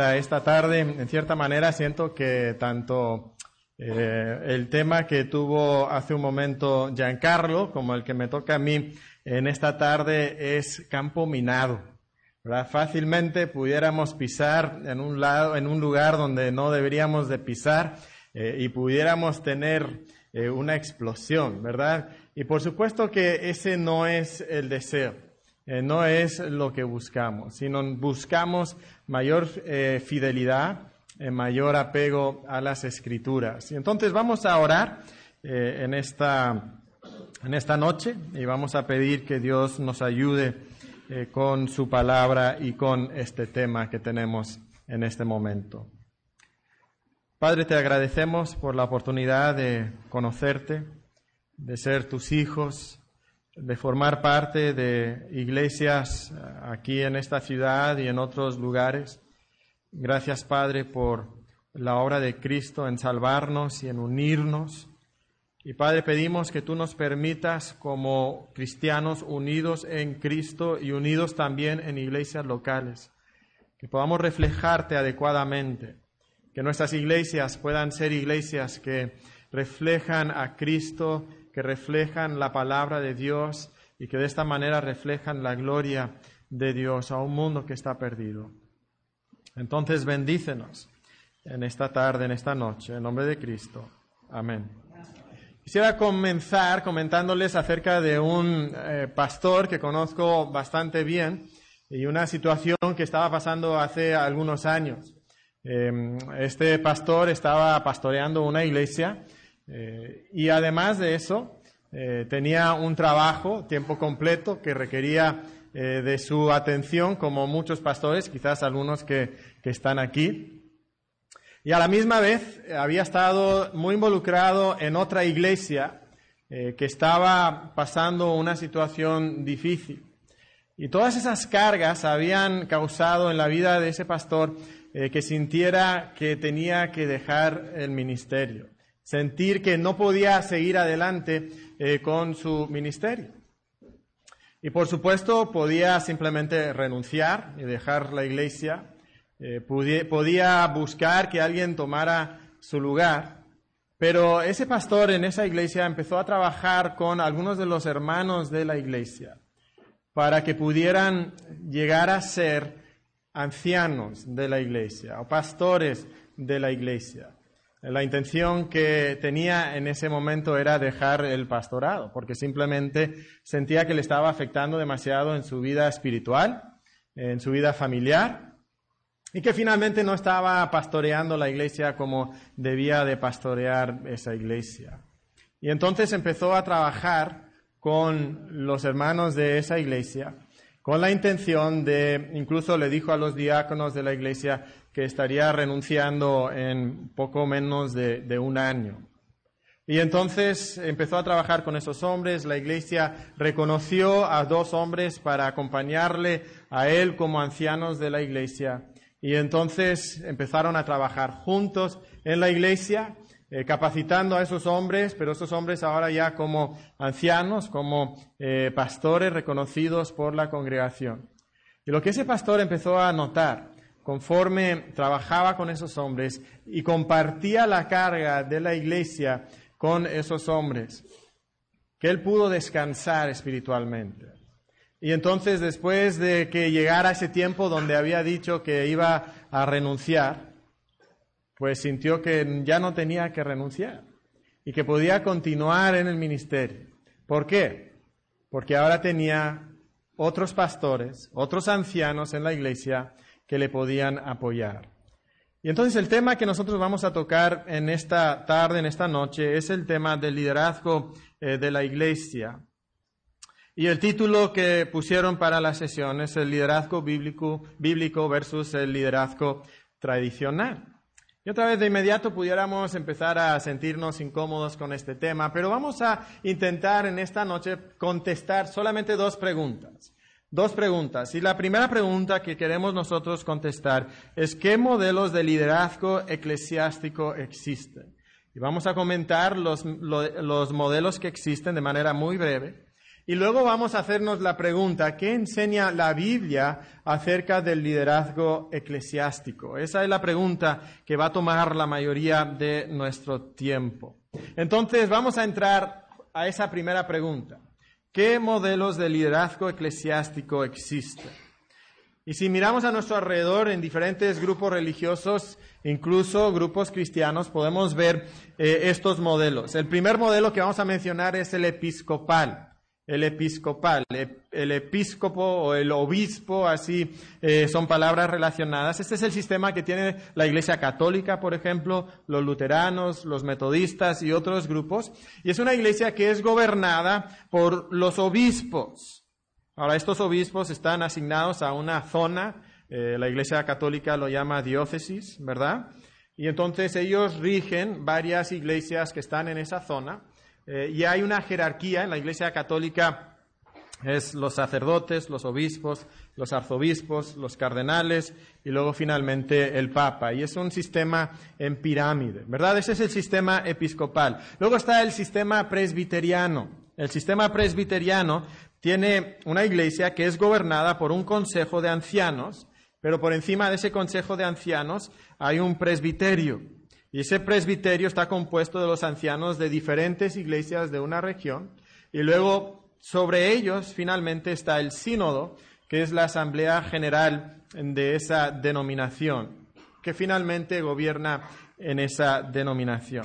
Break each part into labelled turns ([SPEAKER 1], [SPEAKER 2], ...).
[SPEAKER 1] esta tarde, en cierta manera, siento que tanto eh, el tema que tuvo hace un momento Giancarlo como el que me toca a mí en esta tarde es campo minado. Fácilmente pudiéramos pisar en un lado, en un lugar donde no deberíamos de pisar eh, y pudiéramos tener eh, una explosión, ¿verdad? Y por supuesto que ese no es el deseo. Eh, no es lo que buscamos, sino buscamos mayor eh, fidelidad, eh, mayor apego a las escrituras. Y entonces vamos a orar en, esta, en esta noche y vamos a pedir que Dios nos ayude con su palabra y con este tema que tenemos en este momento. Padre, te agradecemos por la oportunidad de conocerte, de ser tus hijos, de formar parte de iglesias eh, aquí en esta ciudad y en otros lugares. Gracias, Padre, por la obra de Cristo en salvarnos y en unirnos. Y Padre, pedimos que tú nos permitas como cristianos unidos en Cristo y unidos también en iglesias locales, que podamos reflejarte adecuadamente, que nuestras iglesias puedan ser iglesias que reflejan a Cristo que reflejan la palabra de Dios y que de esta manera reflejan la gloria de Dios a un mundo que está perdido. Entonces bendícenos en esta tarde, en esta noche, en nombre de Cristo. Amén. Quisiera comenzar comentándoles acerca de un eh, pastor que conozco bastante bien y una situación que estaba pasando hace algunos años. Em, este pastor estaba pastoreando una iglesia eh, y además de eso, eh, tenía un trabajo tiempo completo que requería eh, de su atención, como muchos pastores, quizás algunos que, que, están aquí. Y a la misma vez había estado muy involucrado en otra iglesia que estaba pasando una situación difícil. Y todas esas cargas habían causado en la vida de ese pastor que sintiera que tenía que dejar el ministerio sentir que no podía seguir adelante eh, con su ministerio. Y por supuesto podía simplemente renunciar y dejar la iglesia, eh, podía buscar que alguien tomara su lugar, pero ese pastor en esa iglesia empezó a trabajar con algunos de los hermanos de la iglesia para que pudieran llegar a ser ancianos de la iglesia o pastores de la iglesia. La intención que tenía en ese momento era dejar el pastorado, porque simplemente sentía que le estaba afectando demasiado en su vida espiritual, en su vida familiar, y que finalmente no estaba pastoreando la iglesia como debía de pastorear esa iglesia. Y entonces empezó a trabajar con los hermanos de esa iglesia, con la intención de, incluso le dijo a los diáconos de la iglesia, que estaría renunciando en poco menos de, un año. Y entonces empezó a trabajar con esos hombres. La iglesia reconoció a dos hombres para acompañarle a él como ancianos de la iglesia. Y entonces empezaron a trabajar juntos en la iglesia, eh, capacitando a esos hombres, pero esos hombres ahora ya como ancianos, como eh, pastores reconocidos por la congregación. Y lo que ese pastor empezó a notar conforme trabajaba con esos hombres y compartía la carga de la iglesia con esos hombres, que él pudo descansar espiritualmente. Y entonces después de que llegara ese tiempo donde había dicho que iba a renunciar, pues sintió que ya no tenía que renunciar y que podía continuar en el ministerio. ¿Por qué? Porque ahora tenía otros pastores, otros ancianos en la iglesia que le podían apoyar. Y entonces el tema que nosotros vamos a tocar en esta tarde, en esta noche, es el tema del liderazgo eh, de la iglesia. Y el título que pusieron para la sesión es el liderazgo bíblico, bíblico versus el liderazgo tradicional. Y otra vez de inmediato pudiéramos empezar a sentirnos incómodos con este tema, pero vamos a intentar en esta noche contestar solamente dos preguntas. Dos preguntas. Y la primera pregunta que queremos nosotros contestar es ¿qué modelos de liderazgo eclesiástico existen? Y vamos a comentar los, los modelos que existen de manera muy breve. Y luego vamos a hacernos la pregunta, ¿qué enseña la Biblia acerca del liderazgo eclesiástico? Esa es la pregunta que va a tomar la mayoría de nuestro tiempo. Entonces vamos a entrar a esa primera pregunta. ¿Qué modelos de liderazgo eclesiástico existen? Y si miramos a nuestro alrededor en diferentes grupos religiosos, incluso grupos cristianos, podemos ver eh, estos modelos. El primer modelo que vamos a mencionar es el episcopal el episcopal. El episcopo o el obispo, así eh, son palabras relacionadas. Este es el sistema que tiene la Iglesia Católica, por ejemplo, los luteranos, los metodistas y otros grupos. Y es una iglesia que es gobernada por los obispos. Ahora, estos obispos están asignados a una zona. Eh, la Iglesia Católica lo llama diócesis, ¿verdad? Y entonces ellos rigen varias iglesias que están en esa zona. Eh, y hay una jerarquía en la Iglesia Católica, es los sacerdotes, los obispos, los arzobispos, los cardenales y luego finalmente el Papa. Y es un sistema en pirámide, ¿verdad? Ese es el sistema episcopal. Luego está el sistema presbiteriano. El sistema presbiteriano tiene una iglesia que es gobernada por un consejo de ancianos, pero por encima de ese consejo de ancianos hay un presbiterio. Y ese presbiterio está compuesto de los ancianos de diferentes iglesias de una región. Y luego sobre ellos finalmente está el sínodo, que es la asamblea general de esa denominación, que finalmente gobierna en esa denominación.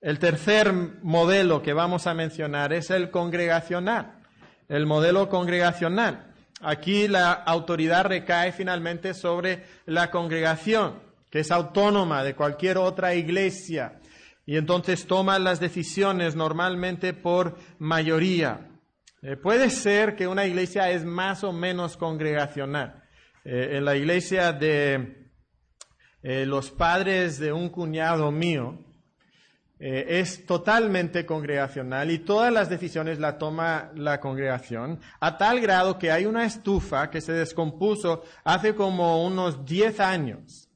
[SPEAKER 1] El tercer modelo que vamos a mencionar es el congregacional, el modelo congregacional. Aquí la autoridad recae finalmente sobre la congregación que es autónoma de cualquier otra iglesia y entonces toma las decisiones normalmente por mayoría. Eh, puede ser que una iglesia es más o menos congregacional. Eh, en la iglesia de eh, los padres de un cuñado mío, es totalmente congregacional y todas las decisiones la toma la congregación, a tal grado que hay una estufa que se descompuso hace como unos 10 años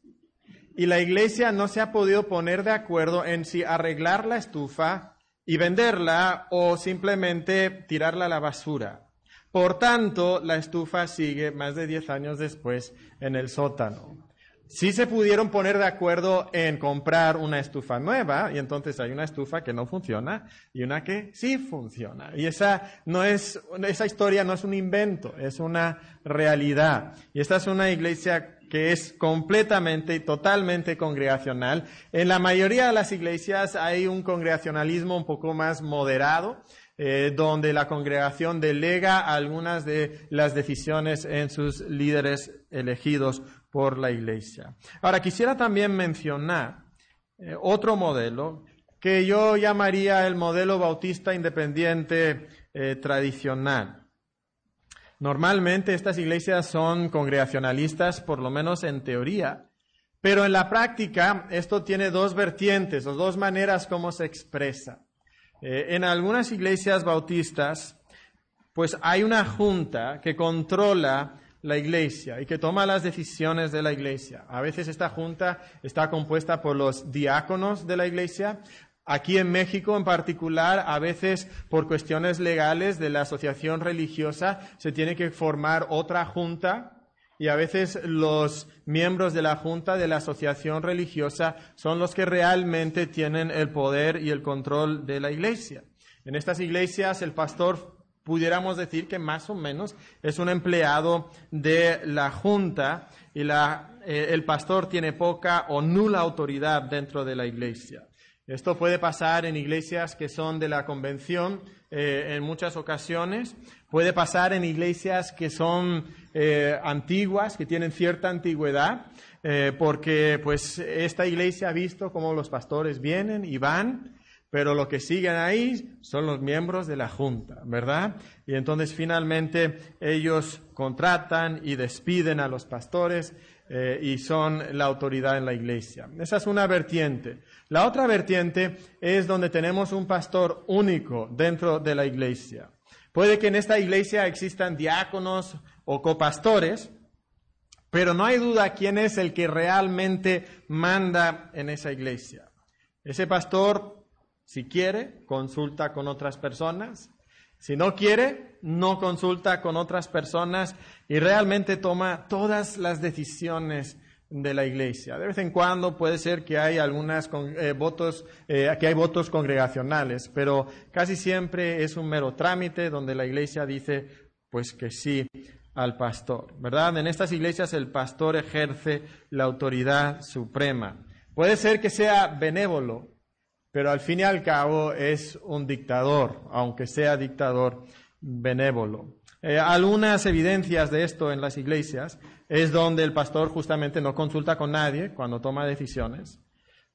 [SPEAKER 1] y la iglesia no se ha podido poner de acuerdo en si arreglar la estufa y venderla o simplemente tirarla a la basura. Por tanto, la estufa sigue más de 10 años después en el sótano. Sí se pudieron poner de acuerdo en comprar una estufa nueva y entonces hay una estufa que no funciona y una que sí funciona. Y esa no es, esa historia no es un invento, es una realidad. Y esta es una iglesia que es completamente y totalmente congregacional. En la mayoría de las iglesias hay un congregacionalismo un poco más moderado, eh, donde la congregación delega algunas de las decisiones en sus líderes elegidos por la iglesia. Ahora, quisiera también mencionar eh, otro modelo que yo llamaría el modelo bautista independiente eh, tradicional. Normalmente estas iglesias son congregacionalistas, por lo menos en teoría, pero en la práctica esto tiene dos vertientes o dos maneras como se expresa. Eh, en algunas iglesias bautistas, pues hay una junta que controla la iglesia y que toma las decisiones de la iglesia. A veces esta junta está compuesta por los diáconos de la iglesia, Aquí en México en particular, a veces por cuestiones legales de la asociación religiosa, se tiene que formar otra junta y a veces los miembros de la junta de la asociación religiosa son los que realmente tienen el poder y el control de la iglesia. En estas iglesias el pastor pudiéramos decir que más o menos es un empleado de la junta y eh, el pastor tiene poca o nula autoridad dentro de la iglesia. Esto puede pasar en iglesias que son de la convención eh, en muchas ocasiones, puede pasar en iglesias que son eh, antiguas, que tienen cierta antigüedad, eh, porque pues esta iglesia ha visto cómo los pastores vienen y van, pero lo que siguen ahí son los miembros de la junta, ¿verdad? Y entonces finalmente ellos contratan y despiden a los pastores eh, y son la autoridad en la iglesia. Esa es una vertiente. La otra vertiente es donde tenemos un pastor único dentro de la iglesia. Puede que en esta iglesia existan diáconos o copastores, pero no hay duda quién es el que realmente manda en esa iglesia. Ese pastor, si quiere, consulta con otras personas Si no quiere, no consulta con otras personas y realmente toma todas las decisiones de la iglesia. De vez en cuando puede ser que hay algunas eh, votos, eh, hay votos congregacionales, pero casi siempre es un mero trámite donde la iglesia dice, pues que sí al pastor, ¿verdad? En estas iglesias el pastor ejerce la autoridad suprema. Puede ser que sea benévolo, pero al fin y al cabo es un dictador, aunque sea dictador benévolo. Eh, algunas evidencias de esto en las iglesias es donde el pastor justamente no consulta con nadie cuando toma decisiones.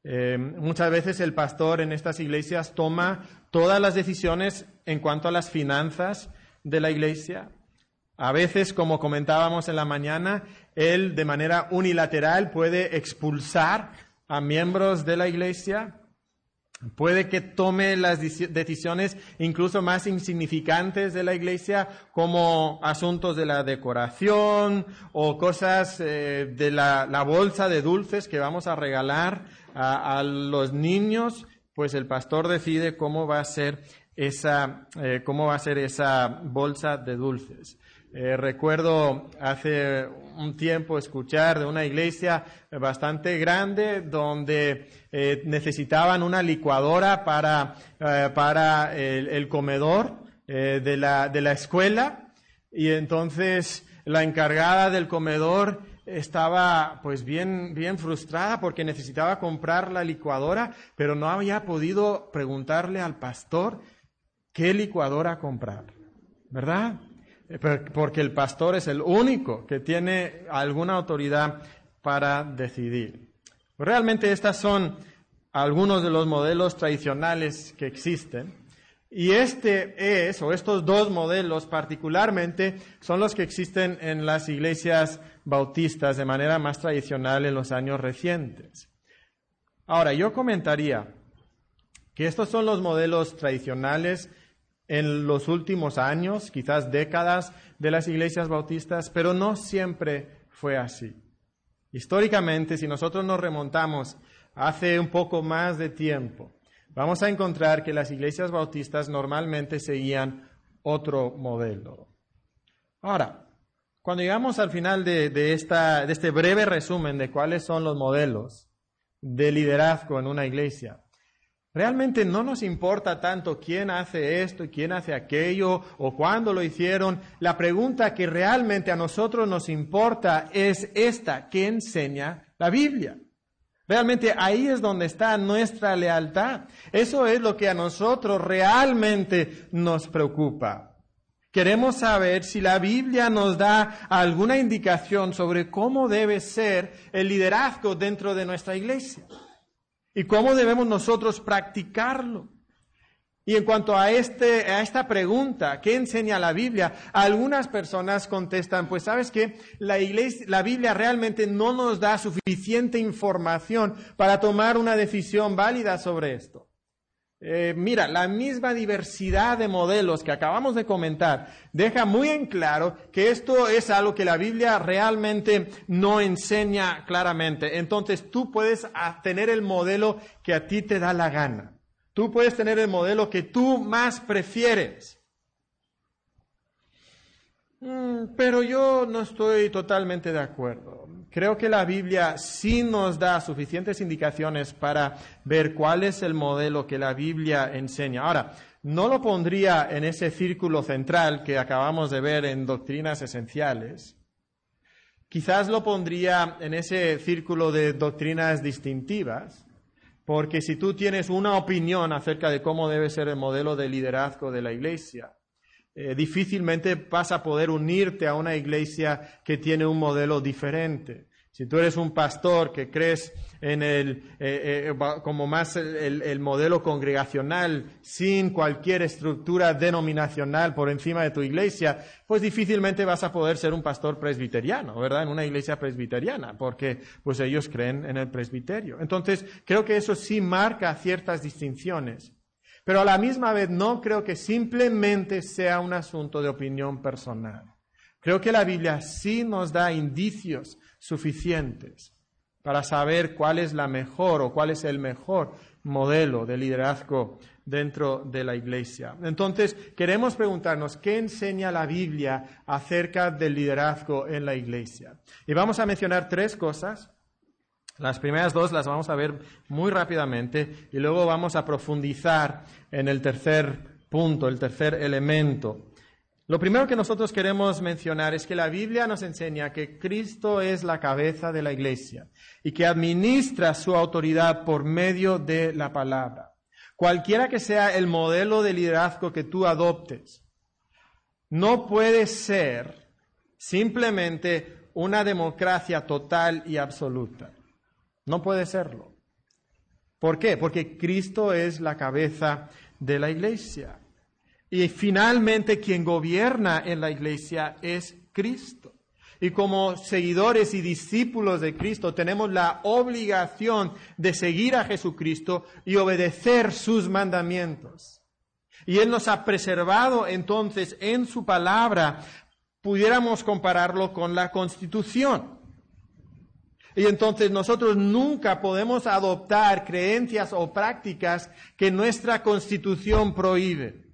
[SPEAKER 1] Eh, muchas veces el pastor en estas iglesias toma todas las decisiones en cuanto a las finanzas de la iglesia. A veces, como comentábamos en la mañana, él de manera unilateral puede expulsar a miembros de la iglesia Puede que tome las decisiones incluso más insignificantes de la iglesia, como asuntos de la decoración o cosas eh, de la, bolsa de dulces que vamos a regalar a, los niños, pues el pastor decide cómo va a ser esa, eh, cómo va a ser esa bolsa de dulces. Eh, recuerdo hace un tiempo escuchar de una iglesia bastante grande donde eh, necesitaban una licuadora para, eh, el, comedor de, la, de la escuela y entonces la encargada del comedor estaba pues bien, bien frustrada porque necesitaba comprar la licuadora, pero no había podido preguntarle al pastor qué licuadora comprar, ¿verdad? porque el pastor es el único que tiene alguna autoridad para decidir. Realmente estos son algunos de los modelos tradicionales que existen. Y este es, o estos dos modelos particularmente, son los que existen en las iglesias bautistas de manera más tradicional en los años recientes. Ahora, yo comentaría que estos son los modelos tradicionales en los últimos años, quizás décadas de las iglesias bautistas, pero no siempre fue así. Históricamente, si nosotros nos remontamos hace un poco más de tiempo, vamos a encontrar que las iglesias bautistas normalmente seguían otro modelo. Ahora, cuando llegamos al final de, este breve resumen de cuáles son los modelos de liderazgo en una iglesia, Realmente no nos importa tanto quién hace esto y quién hace aquello o cuándo lo hicieron. La pregunta que realmente a nosotros nos importa es esta, ¿qué enseña la Biblia? Realmente ahí es donde está nuestra lealtad. Eso es lo que a nosotros realmente nos preocupa. Queremos saber si la Biblia nos da alguna indicación sobre cómo debe ser el liderazgo dentro de nuestra iglesia y cómo debemos nosotros practicarlo. Y en cuanto a, este, a esta pregunta, ¿qué enseña la Biblia? Algunas personas contestan, pues sabes que la, la Biblia realmente no nos da suficiente información para tomar una decisión válida sobre esto. Eh, mira, la misma diversidad de modelos que acabamos de comentar deja muy en claro que esto es algo que la Biblia realmente no enseña claramente. Entonces tú puedes tener el modelo que a ti te da la gana. Tú puedes tener el modelo que tú más prefieres. Mm, pero yo no estoy totalmente de acuerdo. Creo que la Biblia sí nos da suficientes indicaciones para ver cuál es el modelo que la Biblia enseña. Ahora, no lo pondría en ese círculo central que acabamos de ver en doctrinas esenciales. Quizás lo pondría en ese círculo de doctrinas distintivas, porque si tú tienes una opinión acerca de cómo debe ser el modelo de liderazgo de la Iglesia, eh, difícilmente vas a poder unirte a una iglesia que tiene un modelo diferente. Si tú eres un pastor que crees en el, eh, eh, como más el, modelo congregacional, sin cualquier estructura denominacional por encima de tu iglesia, pues difícilmente vas a poder ser un pastor presbiteriano, ¿verdad? En una iglesia presbiteriana, porque pues ellos creen en el presbiterio. Entonces, creo que eso sí marca ciertas distinciones. Pero a la misma vez no creo que simplemente sea un asunto de opinión personal. Creo que la Biblia sí nos da indicios suficientes para saber cuál es la mejor o cuál es el mejor modelo de liderazgo dentro de la iglesia. Entonces, queremos preguntarnos, ¿qué enseña la Biblia acerca del liderazgo en la iglesia? Y vamos a mencionar tres cosas. Las primeras dos las vamos a ver muy rápidamente y luego vamos a profundizar en el tercer punto, el tercer elemento. Lo primero que nosotros queremos mencionar es que la Biblia nos enseña que Cristo es la cabeza de la iglesia y que administra su autoridad por medio de la palabra. Cualquiera que sea el modelo de liderazgo que tú adoptes, no puede ser simplemente una democracia total y absoluta. No puede serlo. ¿Por qué? Porque Cristo es la cabeza de la iglesia. Y finalmente quien gobierna en la iglesia es Cristo. Y como seguidores y discípulos de Cristo tenemos la obligación de seguir a Jesucristo y obedecer sus mandamientos. Y Él nos ha preservado entonces en su palabra, pudiéramos compararlo con la constitución. Y entonces nosotros nunca podemos adoptar creencias o prácticas que nuestra constitución prohíbe.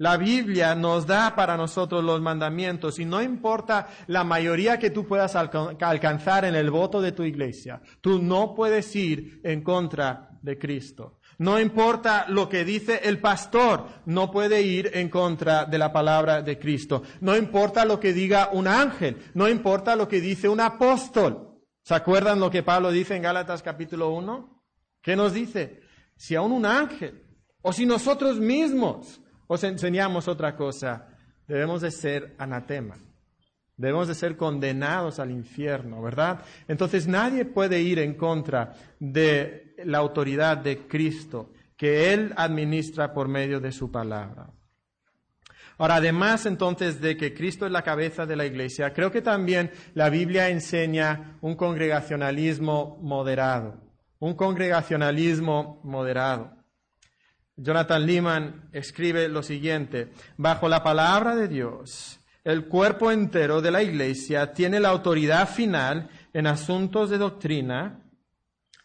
[SPEAKER 1] La Biblia nos da para nosotros los mandamientos y no importa la mayoría que tú puedas alcanzar en el voto de tu iglesia, tú no puedes ir en contra de Cristo. No importa lo que dice el pastor, no puede ir en contra de la palabra de Cristo. No importa lo que diga un ángel, no importa lo que dice un apóstol. ¿Se acuerdan lo que Pablo dice en Gálatas capítulo 1? ¿Qué nos dice? Si aún un ángel, o si nosotros mismos os enseñamos otra cosa, debemos de ser anatema. Debemos de ser condenados al infierno, ¿verdad? Entonces nadie puede ir en contra de la autoridad de Cristo que Él administra por medio de su palabra. Ahora, además entonces de que Cristo es la cabeza de la iglesia, creo que también la Biblia enseña un congregacionalismo moderado, un congregacionalismo moderado. Jonathan Lehman escribe lo siguiente, bajo la palabra de Dios, el cuerpo entero de la Iglesia tiene la autoridad final en asuntos de doctrina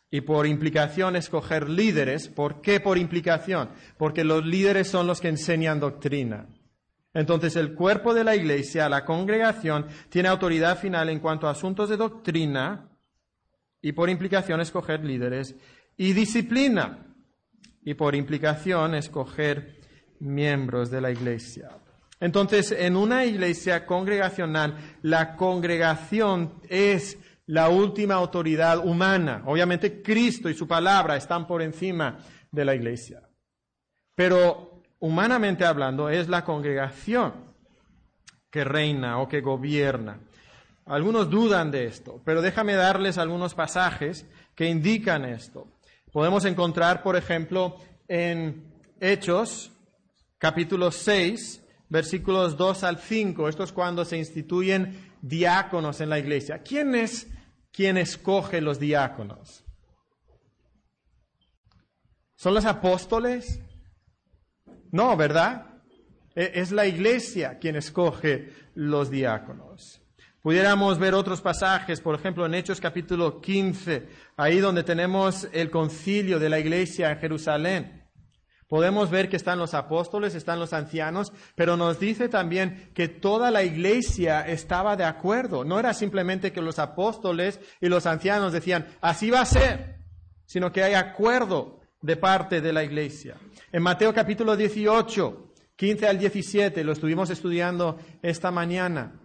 [SPEAKER 1] y por implicación escoger líderes. ¿Por qué por implicación? Porque los líderes son los que enseñan doctrina. Entonces el cuerpo de la Iglesia, la congregación, tiene autoridad final en cuanto a asuntos de doctrina y por implicación escoger líderes y disciplina y por implicación escoger miembros de la iglesia. Entonces, en una iglesia congregacional, la congregación es la última autoridad humana. Obviamente Cristo y su palabra están por encima de la iglesia. Pero humanamente hablando, es la congregación que reina o que gobierna. Algunos dudan de esto, pero déjame darles algunos pasajes que indican esto podemos encontrar, por ejemplo, en Hechos, capítulo 6, versículos 2 al 5. Esto es cuando se instituyen diáconos en la iglesia. ¿Quién es quien escoge los diáconos? ¿Son los apóstoles? No, ¿verdad? E-, es la iglesia quien escoge los diáconos. Pudiéramos ver otros pasajes, por ejemplo, en Hechos capítulo 15, ahí donde tenemos el concilio de la iglesia en Jerusalén. Podemos ver que están los apóstoles, están los ancianos, pero nos dice también que toda la iglesia estaba de acuerdo. No era simplemente que los apóstoles y los ancianos decían, así va a ser, sino que hay acuerdo de parte de la iglesia. En Mateo capítulo 18, 15 al 17, lo estuvimos estudiando esta mañana.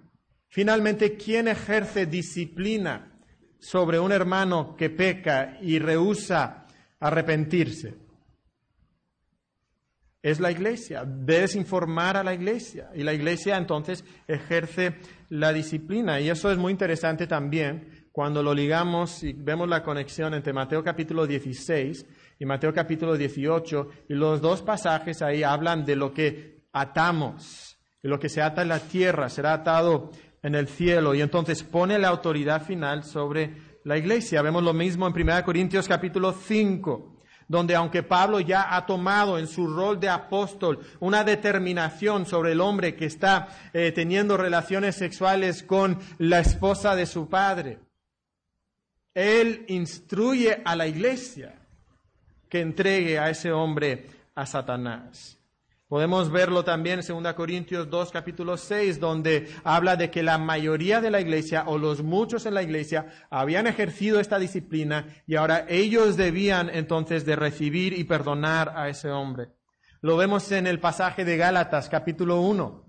[SPEAKER 1] Finalmente, ¿quién ejerce disciplina sobre un hermano que peca y rehúsa arrepentirse? Es la iglesia. Debes informar a la iglesia. Y la iglesia entonces ejerce la disciplina. Y eso es muy interesante también cuando lo ligamos y vemos la conexión entre Mateo capítulo 16 y Mateo capítulo 18. Y los dos pasajes ahí hablan de lo que atamos. Y lo que se ata en la tierra será atado en el cielo y entonces pone la autoridad final sobre la iglesia. Vemos lo mismo en 1 Corintios capítulo 5, donde aunque Pablo ya ha tomado en su rol de apóstol una determinación sobre el hombre que está eh, teniendo relaciones sexuales con la esposa de su padre, él instruye a la iglesia que entregue a ese hombre a Satanás. Podemos verlo también en 2 Corintios 2, capítulo 6, donde habla de que la mayoría de la iglesia o los muchos en la iglesia habían ejercido esta disciplina y ahora ellos debían entonces de recibir y perdonar a ese hombre. Lo vemos en el pasaje de Gálatas, capítulo 1,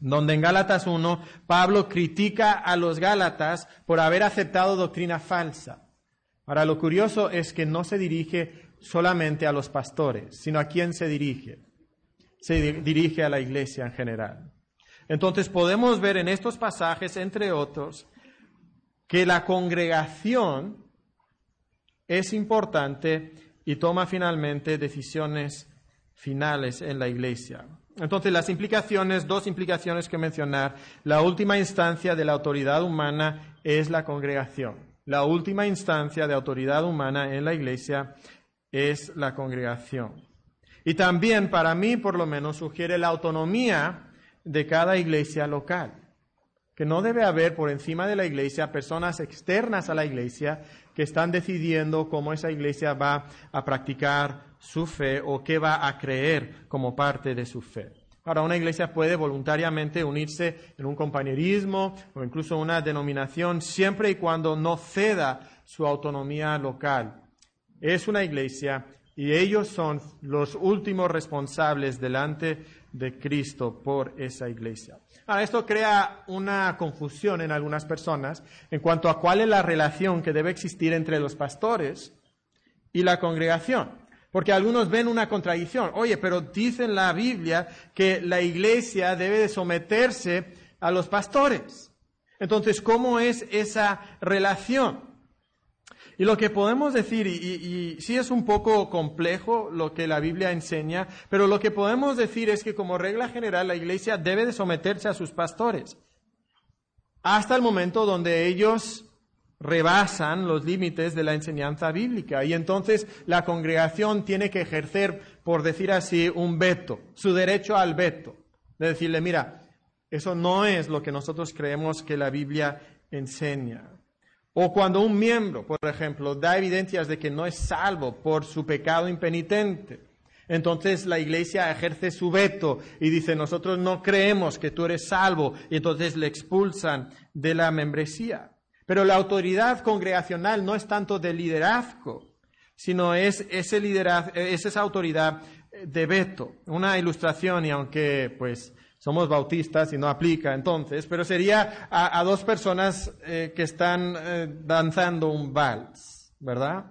[SPEAKER 1] donde en Gálatas 1 Pablo critica a los Gálatas por haber aceptado doctrina falsa. Ahora, lo curioso es que no se dirige solamente a los pastores, sino a quién se dirige se dirige a la iglesia en general. Entonces podemos ver en estos pasajes, entre otros, que la congregación es importante y toma finalmente decisiones finales en la iglesia. Entonces, las implicaciones, dos implicaciones que mencionar. La última instancia de la autoridad humana es la congregación. La última instancia de autoridad humana en la iglesia es la congregación. Y también para mí, por lo menos, sugiere la autonomía de cada iglesia local. Que no debe haber por encima de la iglesia personas externas a la iglesia que están decidiendo cómo esa iglesia va a practicar su fe o qué va a creer como parte de su fe. Ahora, una iglesia puede voluntariamente unirse en un compañerismo o incluso una denominación siempre y cuando no ceda su autonomía local. Es una iglesia y ellos son los últimos responsables delante de Cristo por esa iglesia. Ahora, esto crea una confusión en algunas personas en cuanto a cuál es la relación que debe existir entre los pastores y la congregación. Porque algunos ven una contradicción. Oye, pero dice en la Biblia que la iglesia debe de someterse a los pastores. Entonces, ¿cómo es esa relación? Y lo que podemos decir, y, sí es un poco complejo lo que la Biblia enseña, pero lo que podemos decir es que como regla general la iglesia debe de someterse a sus pastores hasta el momento donde ellos rebasan los límites de la enseñanza bíblica. Y entonces la congregación tiene que ejercer, por decir así, un veto, su derecho al veto. De decirle, mira, eso no es lo que nosotros creemos que la Biblia enseña. O cuando un miembro, por ejemplo, da evidencias de que no es salvo por su pecado impenitente, entonces la iglesia ejerce su veto y dice, nosotros no creemos que tú eres salvo, y entonces le expulsan de la membresía. Pero la autoridad congregacional no es tanto de liderazgo, sino es ese liderazgo, es esa autoridad de veto. Una ilustración, y aunque pues somos bautistas y no aplica entonces, pero sería a, dos personas eh, que están eh, danzando un vals, ¿verdad?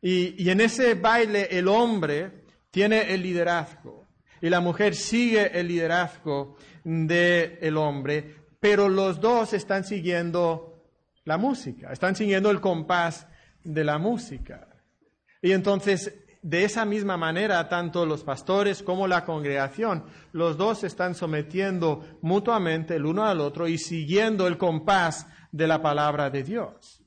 [SPEAKER 1] Y, en ese baile el hombre tiene el liderazgo y la mujer sigue el liderazgo del hombre, pero los dos están siguiendo la música, están siguiendo el compás de la música. Y entonces de esa misma manera, tanto los pastores como la congregación, los dos están sometiendo mutuamente el uno al otro y siguiendo el compás de la palabra de Dios.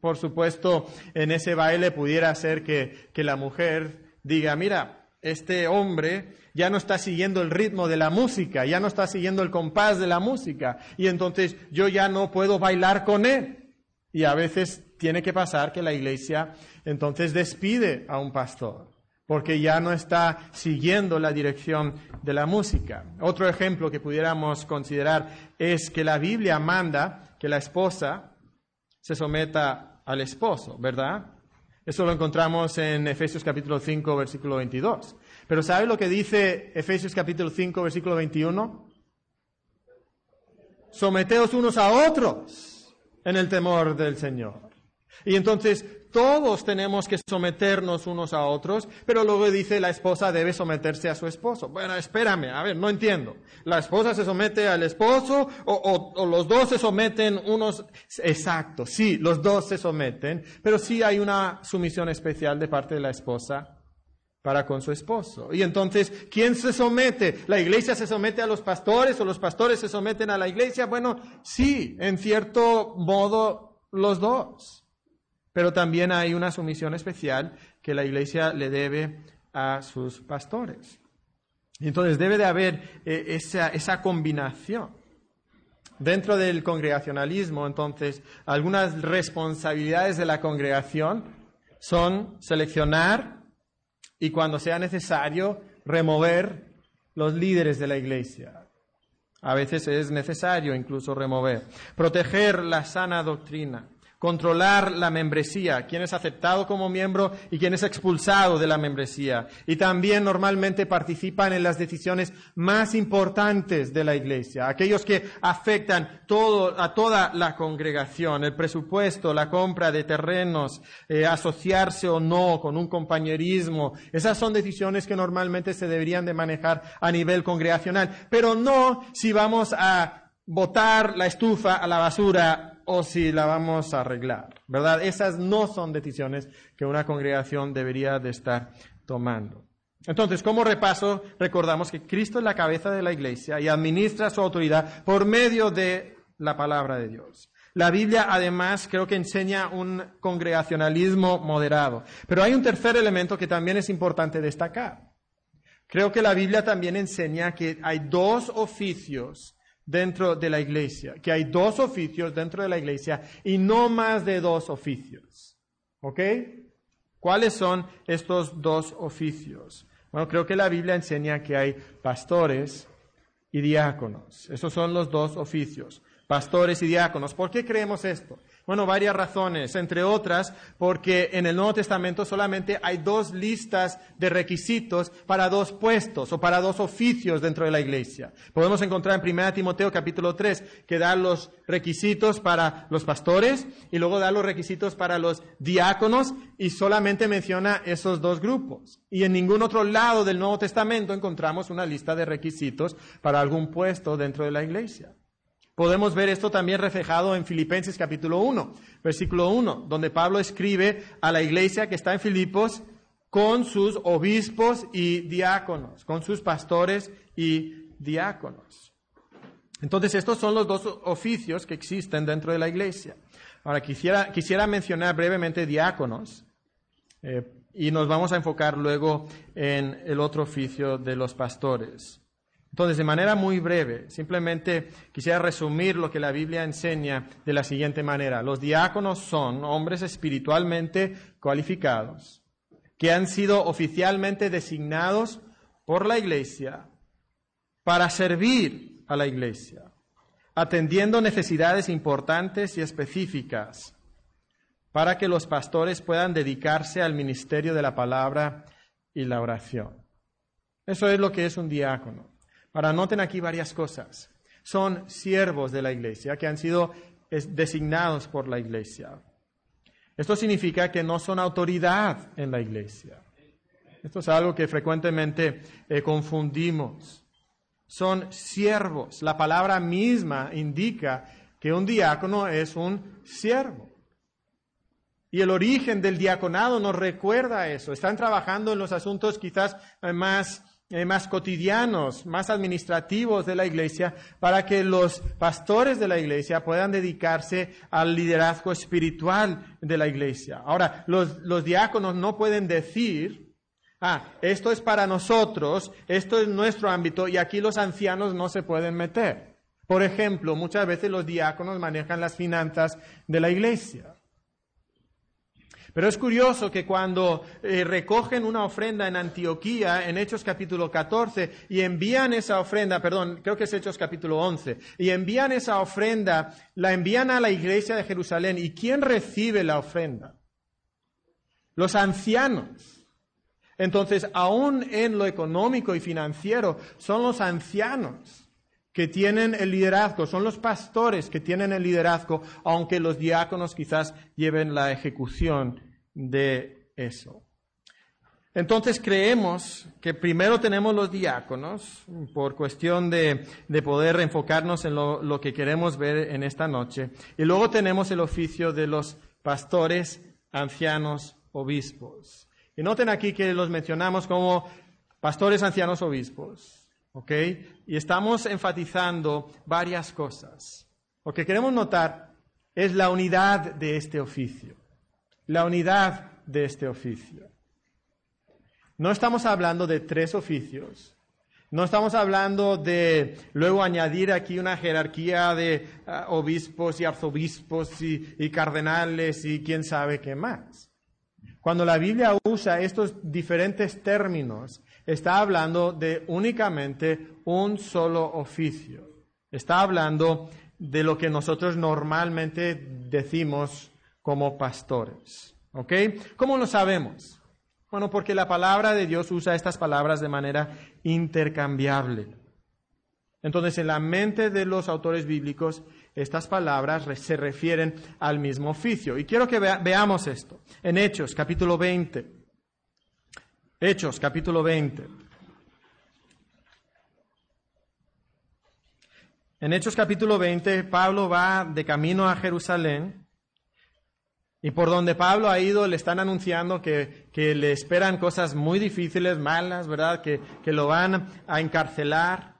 [SPEAKER 1] Por supuesto, en ese baile pudiera ser que, que la mujer diga, mira, este hombre ya no está siguiendo el ritmo de la música, ya no está siguiendo el compás de la música, y entonces yo ya no puedo bailar con él. Y a veces tiene que pasar que la iglesia entonces despide a un pastor porque ya no está siguiendo la dirección de la música. Otro ejemplo que pudiéramos considerar es que la Biblia manda que la esposa se someta al esposo, ¿verdad? Eso lo encontramos en Efesios capítulo 5, versículo 22. Pero ¿sabe lo que dice Efesios capítulo 5, versículo 21? Someteos unos a otros en el temor del Señor. Y entonces todos tenemos que someternos unos a otros, pero luego dice la esposa debe someterse a su esposo. Bueno, espérame, a ver, no entiendo. ¿La esposa se somete al esposo o, o, los dos se someten unos? Exacto, sí, los dos se someten, pero sí hay una sumisión especial de parte de la esposa para con su esposo. Y entonces, ¿quién se somete? ¿La iglesia se somete a los pastores o los pastores se someten a la iglesia? Bueno, sí, en cierto modo, los dos. Pero también hay una sumisión especial que la iglesia le debe a sus pastores. Entonces debe de haber eh, esa, esa combinación. Dentro del congregacionalismo, entonces, algunas responsabilidades de la congregación son seleccionar y cuando sea necesario, remover los líderes de la iglesia. A veces es necesario incluso remover. Proteger la sana doctrina controlar la membresía, quién es aceptado como miembro y quién es expulsado de la membresía. Y también normalmente participan en las decisiones más importantes de la iglesia, aquellos que afectan todo, a toda la congregación, el presupuesto, la compra de terrenos, eh, asociarse o no con un compañerismo. Esas son decisiones que normalmente se deberían de manejar a nivel congregacional, pero no si vamos a botar la estufa a la basura o si la vamos a arreglar, ¿verdad? Esas no son decisiones que una congregación debería de estar tomando. Entonces, como repaso, recordamos que Cristo es la cabeza de la iglesia y administra su autoridad por medio de la palabra de Dios. La Biblia, además, creo que enseña un congregacionalismo moderado. Pero hay un tercer elemento que también es importante destacar. Creo que la Biblia también enseña que hay dos oficios dentro de la iglesia, que hay dos oficios dentro de la iglesia y no más de dos oficios. ¿Ok? ¿Cuáles son estos dos oficios? Bueno, creo que la Biblia enseña que hay pastores y diáconos. Esos son los dos oficios, pastores y diáconos. ¿Por qué creemos esto? Bueno, varias razones, entre otras porque en el Nuevo Testamento solamente hay dos listas de requisitos para dos puestos o para dos oficios dentro de la iglesia. Podemos encontrar en 1 Timoteo capítulo 3 que da los requisitos para los pastores y luego da los requisitos para los diáconos y solamente menciona esos dos grupos. Y en ningún otro lado del Nuevo Testamento encontramos una lista de requisitos para algún puesto dentro de la iglesia. Podemos ver esto también reflejado en Filipenses capítulo 1, versículo 1, donde Pablo escribe a la iglesia que está en Filipos con sus obispos y diáconos, con sus pastores y diáconos. Entonces, estos son los dos oficios que existen dentro de la iglesia. Ahora, quisiera, quisiera mencionar brevemente diáconos eh, y nos vamos a enfocar luego en el otro oficio de los pastores. Entonces, de manera muy breve, simplemente quisiera resumir lo que la Biblia enseña de la siguiente manera. Los diáconos son hombres espiritualmente cualificados, que han sido oficialmente designados por la Iglesia para servir a la Iglesia, atendiendo necesidades importantes y específicas para que los pastores puedan dedicarse al ministerio de la palabra y la oración. Eso es lo que es un diácono. Ahora, noten aquí varias cosas. Son siervos de la iglesia que han sido designados por la iglesia. Esto significa que no son autoridad en la iglesia. Esto es algo que frecuentemente eh, confundimos. Son siervos. La palabra misma indica que un diácono es un siervo. Y el origen del diaconado nos recuerda eso. Están trabajando en los asuntos quizás eh, más eh, más cotidianos, más administrativos de la iglesia, para que los pastores de la iglesia puedan dedicarse al liderazgo espiritual de la iglesia. Ahora, los, los diáconos no pueden decir, ah, esto es para nosotros, esto es nuestro ámbito y aquí los ancianos no se pueden meter. Por ejemplo, muchas veces los diáconos manejan las finanzas de la iglesia. Pero es curioso que cuando eh, recogen una ofrenda en Antioquía, en Hechos capítulo 14, y envían esa ofrenda, perdón, creo que es Hechos capítulo 11, y envían esa ofrenda, la envían a la iglesia de Jerusalén. ¿Y quién recibe la ofrenda? Los ancianos. Entonces, aún en lo económico y financiero, son los ancianos que tienen el liderazgo, son los pastores que tienen el liderazgo, aunque los diáconos quizás lleven la ejecución de eso. Entonces creemos que primero tenemos los diáconos, por cuestión de, poder enfocarnos en lo, lo, que queremos ver en esta noche, y luego tenemos el oficio de los pastores, ancianos, obispos. Y noten aquí que los mencionamos como pastores, ancianos, obispos. ¿Ok? Y estamos enfatizando varias cosas. Lo que queremos notar es la unidad de este oficio. La unidad de este oficio. No estamos hablando de tres oficios. No estamos hablando de luego añadir aquí una jerarquía de ah, obispos y arzobispos y cardenales y quién sabe qué más. Cuando la Biblia usa estos diferentes términos, está hablando de únicamente un solo oficio. Está hablando de lo que nosotros normalmente decimos como pastores. ¿Ok? ¿Cómo lo sabemos? Bueno, porque la palabra de Dios usa estas palabras de manera intercambiable. Entonces, en la mente de los autores bíblicos, estas palabras se refieren al mismo oficio. Y quiero que veamos esto. En Hechos, capítulo 20. Hechos, capítulo 20. En Hechos capítulo 20, Pablo va de camino a Jerusalén y por donde Pablo ha ido le están anunciando que, le esperan cosas muy difíciles, malas, ¿verdad? Que, que lo van a encarcelar.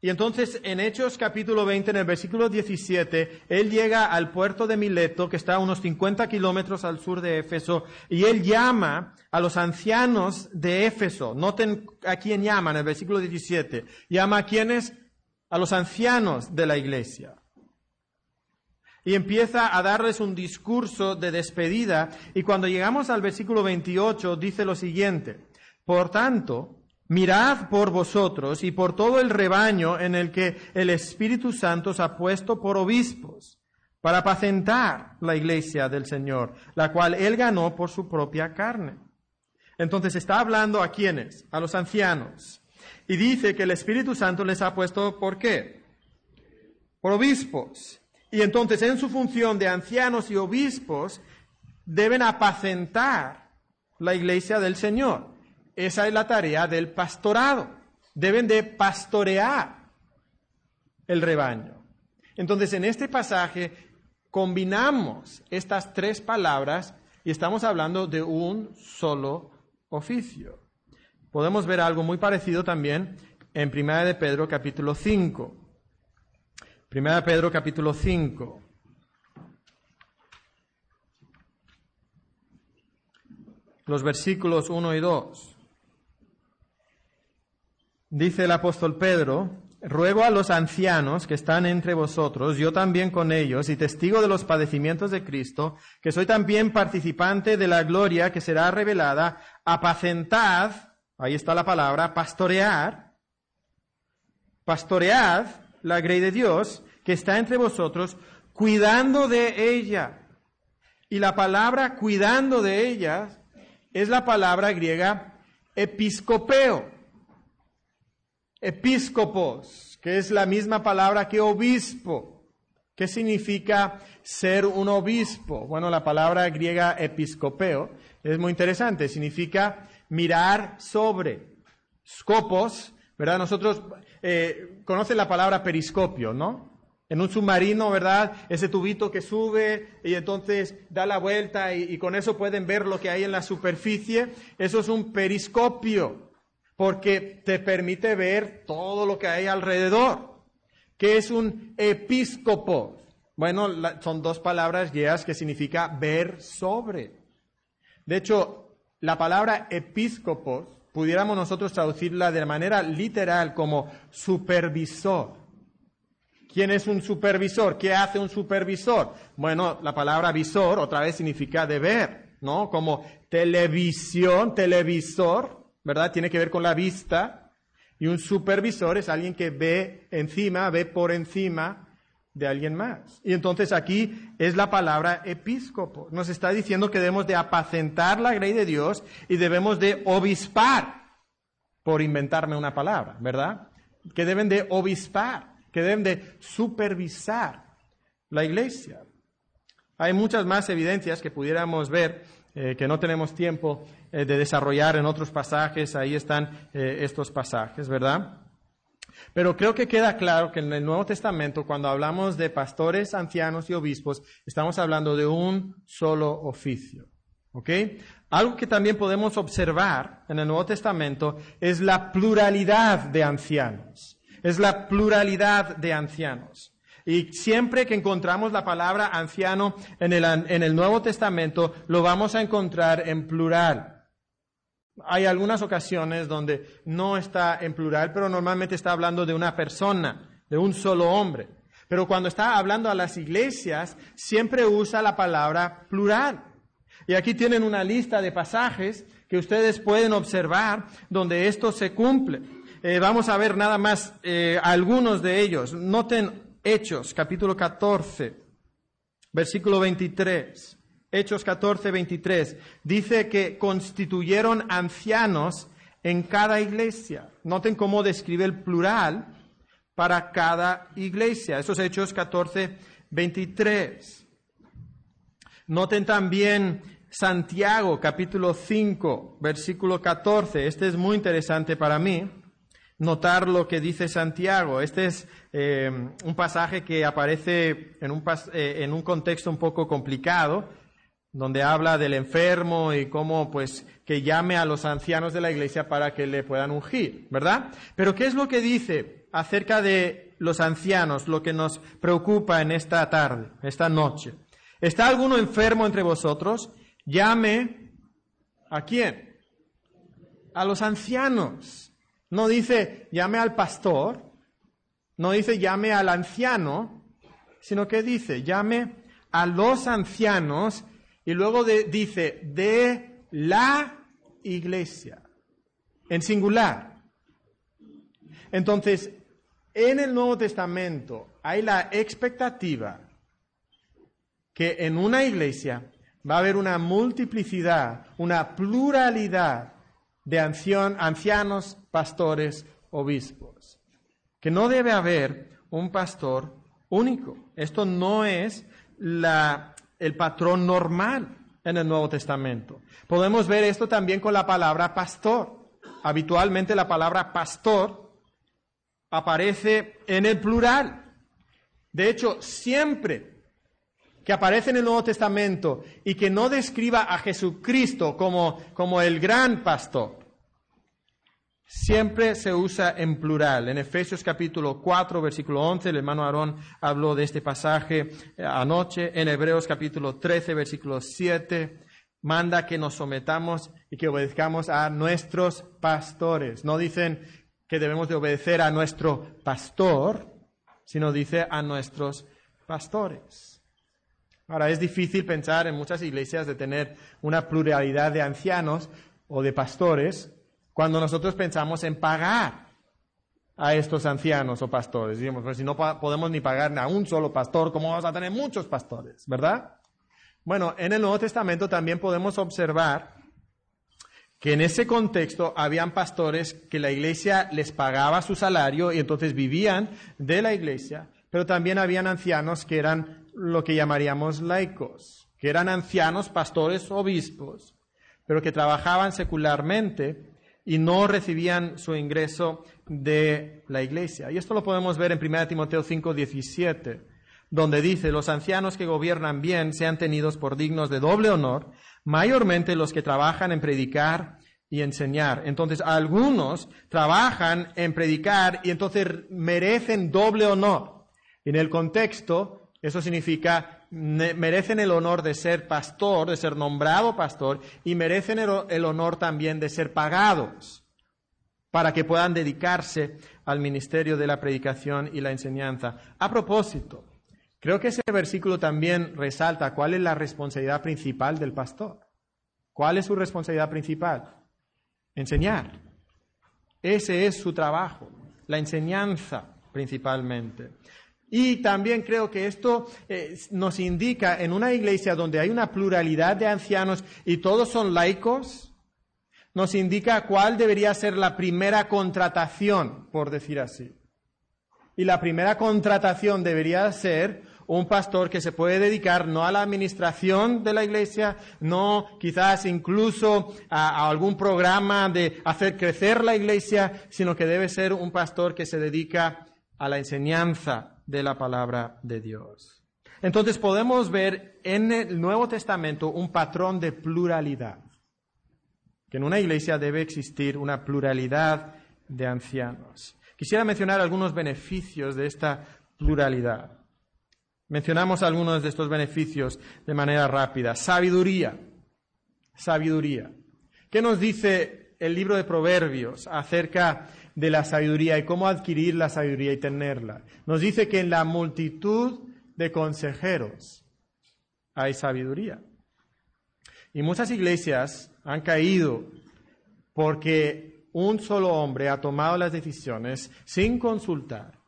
[SPEAKER 1] Y entonces en Hechos capítulo 20, en el versículo 17, él llega al puerto de Mileto, que está a unos 50 kilómetros al sur de Éfeso, y él llama a los ancianos de Éfeso. Noten a quién llama en el versículo 17. Llama a quienes a los ancianos de la iglesia. Y empieza a darles un discurso de despedida. Y cuando llegamos al versículo 28 dice lo siguiente. Por tanto, mirad por vosotros y por todo el rebaño en el que el Espíritu Santo os ha puesto por obispos, para apacentar la iglesia del Señor, la cual él ganó por su propia carne. Entonces está hablando a quienes? A los ancianos. Y dice que el Espíritu Santo les ha puesto, ¿por qué? Por obispos. Y entonces en su función de ancianos y obispos deben apacentar la iglesia del Señor. Esa es la tarea del pastorado. Deben de pastorear el rebaño. Entonces en este pasaje combinamos estas tres palabras y estamos hablando de un solo oficio. Podemos ver algo muy parecido también en Primera de Pedro capítulo 5. Primera de Pedro capítulo 5. Los versículos 1 y 2. Dice el apóstol Pedro, ruego a los ancianos que están entre vosotros, yo también con ellos, y testigo de los padecimientos de Cristo, que soy también participante de la gloria que será revelada, apacentad Ahí está la palabra, pastorear. Pastoread la grey de Dios que está entre vosotros, cuidando de ella. Y la palabra cuidando de ella es la palabra griega episcopeo. Episcopos, que es la misma palabra que obispo. ¿Qué significa ser un obispo? Bueno, la palabra griega episcopeo es muy interesante. Significa mirar sobre. Scopos, ¿verdad? Nosotros eh, conocen la palabra periscopio, ¿no? En un submarino, ¿verdad? Ese tubito que sube y entonces da la vuelta y, y, con eso pueden ver lo que hay en la superficie. Eso es un periscopio, porque te permite ver todo lo que hay alrededor. ¿Qué es un episcopo? Bueno, son dos palabras guías que significa ver sobre. De hecho, la palabra episcopos pudiéramos nosotros traducirla de manera literal como supervisor. ¿Quién es un supervisor? ¿Qué hace un supervisor? Bueno, la palabra visor otra vez significa de ver, ¿no? Como televisión, televisor, ¿verdad? Tiene que ver con la vista. Y un supervisor es alguien que ve encima, ve por encima de alguien más. Y entonces aquí es la palabra episcopo. Nos está diciendo que debemos de apacentar la grey de Dios y debemos de obispar, por inventarme una palabra, ¿verdad? Que deben de obispar, que deben de supervisar la iglesia. Hay muchas más evidencias que pudiéramos ver, eh, que no tenemos tiempo eh, de desarrollar en otros pasajes. Ahí están eh, estos pasajes, ¿verdad? Pero creo que queda claro que en el Nuevo Testamento, cuando hablamos de pastores, ancianos y obispos, estamos hablando de un solo oficio. ¿Ok? Algo que también podemos observar en el Nuevo Testamento es la pluralidad de ancianos. Es la pluralidad de ancianos. Y siempre que encontramos la palabra anciano en el, en el Nuevo Testamento, lo vamos a encontrar en plural. Hay algunas ocasiones donde no está en plural, pero normalmente está hablando de una persona, de un solo hombre. Pero cuando está hablando a las iglesias, siempre usa la palabra plural. Y aquí tienen una lista de pasajes que ustedes pueden observar donde esto se cumple. Eh, vamos a ver nada más eh, algunos de ellos. Noten Hechos, capítulo 14, versículo 23. Hechos 14, 23. Dice que constituyeron ancianos en cada iglesia. Noten cómo describe el plural para cada iglesia. Esos Hechos 14, 23. Noten también Santiago capítulo 5, versículo 14. Este es muy interesante para mí, notar lo que dice Santiago. Este es eh, un pasaje que aparece en un, eh, en un contexto un poco complicado, donde habla del enfermo y cómo, pues, que llame a los ancianos de la iglesia para que le puedan ungir, ¿verdad? Pero ¿qué es lo que dice acerca de los ancianos, lo que nos preocupa en esta tarde, esta noche? ¿Está alguno enfermo entre vosotros? llame a quién? A los ancianos. No dice llame al pastor, no dice llame al anciano, sino que dice llame a los ancianos y luego dice de la iglesia, en singular. Entonces, en el Nuevo Testamento hay la expectativa que en una iglesia va a haber una multiplicidad, una pluralidad de ancianos, pastores, obispos. Que no debe haber un pastor único. Esto no es el patrón normal en el Nuevo Testamento. Podemos ver esto también con la palabra pastor. Habitualmente la palabra pastor aparece en el plural. De hecho, siempre que aparece en el Nuevo Testamento y que no describa a Jesucristo como, como el gran pastor, siempre se usa en plural. En Efesios capítulo 4, versículo 11, el hermano Aarón habló de este pasaje eh, anoche. En Hebreos capítulo 13, versículo 7, manda que nos sometamos y que obedezcamos a nuestros pastores. No dicen que debemos de obedecer a nuestro pastor, sino dice a nuestros pastores. Ahora, es difícil pensar en muchas iglesias de tener una pluralidad de ancianos o de pastores cuando nosotros pensamos en pagar a estos ancianos o pastores. Digamos, pues si no podemos ni pagar a un solo pastor, ¿cómo vamos a tener muchos pastores? ¿Verdad? Bueno, en el Nuevo Testamento también podemos observar que en ese contexto habían pastores que la iglesia les pagaba su salario y entonces vivían de la iglesia, pero también habían ancianos que eran lo que llamaríamos laicos, que eran ancianos, pastores, obispos, pero que trabajaban secularmente y no recibían su ingreso de la iglesia. Y esto lo podemos ver en 1 Timoteo 5, 17, donde dice, los ancianos que gobiernan bien sean tenidos por dignos de doble honor, mayormente los que trabajan en predicar y enseñar. Entonces, algunos trabajan en predicar y entonces merecen doble honor. En el contexto, eso significa, merecen el honor de ser pastor, de ser nombrado pastor, y merecen el, honor también de ser pagados para que puedan dedicarse al ministerio de la predicación y la enseñanza. A propósito, creo que ese versículo también resalta cuál es la responsabilidad principal del pastor. ¿Cuál es su responsabilidad principal? Enseñar. Ese es su trabajo, la enseñanza principalmente. Y también creo que esto eh, nos indica en una iglesia donde hay una pluralidad de ancianos y todos son laicos, nos indica cuál debería ser la primera contratación, por decir así. Y la primera contratación debería ser un pastor que se puede dedicar no a la administración de la iglesia, no quizás incluso a, a, algún programa de hacer crecer la iglesia, sino que debe ser un pastor que se dedica a la enseñanza de la palabra de Dios. Entonces podemos ver en el Nuevo Testamento un patrón de pluralidad, que en una iglesia debe existir una pluralidad de ancianos. Quisiera mencionar algunos beneficios de esta pluralidad. Mencionamos algunos de estos beneficios de manera rápida. Sabiduría. Sabiduría. ¿Qué nos dice el libro de Proverbios acerca de la sabiduría y cómo adquirir la sabiduría y tenerla. Nos dice que en la multitud de consejeros hay sabiduría. Y muchas iglesias han caído porque un solo hombre ha tomado las decisiones sin consultar,